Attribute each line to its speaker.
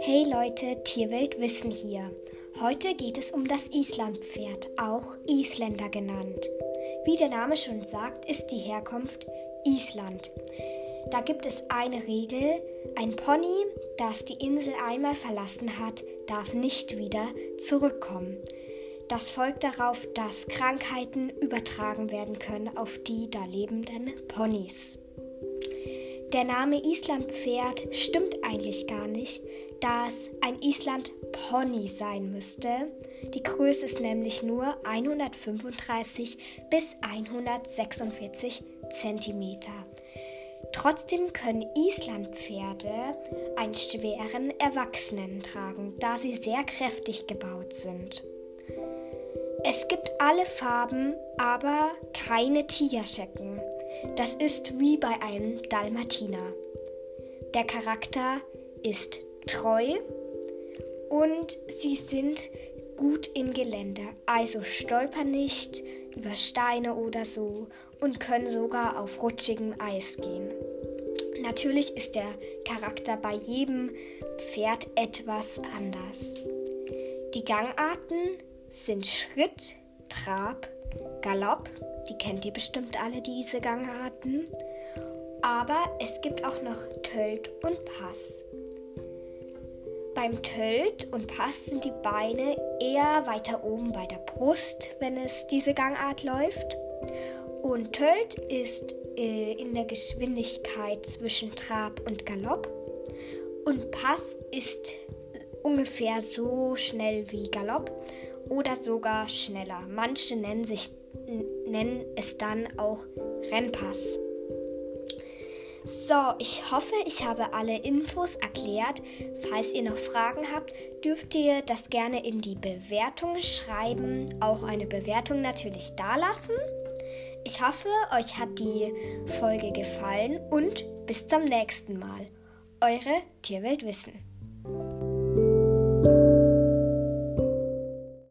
Speaker 1: Hey Leute, Tierwelt Wissen hier. Heute geht es um das Islandpferd, auch Isländer genannt. Wie der Name schon sagt, ist die Herkunft Island. Da gibt es eine Regel, ein Pony, das die Insel einmal verlassen hat, darf nicht wieder zurückkommen. Das folgt darauf, dass Krankheiten übertragen werden können auf die da lebenden Ponys. Der Name Islandpferd stimmt eigentlich gar nicht, da es ein Island-Pony sein müsste. Die Größe ist nämlich nur 135 bis 146 cm. Trotzdem können Islandpferde einen schweren Erwachsenen tragen, da sie sehr kräftig gebaut sind. Es gibt alle Farben, aber keine Tigerschecken. Das ist wie bei einem Dalmatiner. Der Charakter ist treu und sie sind gut im Gelände, also stolpern nicht über Steine oder so und können sogar auf rutschigem Eis gehen. Natürlich ist der Charakter bei jedem Pferd etwas anders. Die Gangarten sind Schritt, Trab, Galopp, die kennt ihr bestimmt alle, diese Gangarten. Aber es gibt auch noch Tölt und Pass. Beim Tölt und Pass sind die Beine eher weiter oben bei der Brust, wenn es diese Gangart läuft. Und Tölt ist äh, in der Geschwindigkeit zwischen Trab und Galopp. Und Pass ist ungefähr so schnell wie Galopp oder sogar schneller. Manche nennen, sich, nennen es dann auch Rennpass. So, ich hoffe, ich habe alle Infos erklärt. Falls ihr noch Fragen habt, dürft ihr das gerne in die Bewertung schreiben. Auch eine Bewertung natürlich dalassen. Ich hoffe, euch hat die Folge gefallen und bis zum nächsten Mal. Eure Tierweltwissen.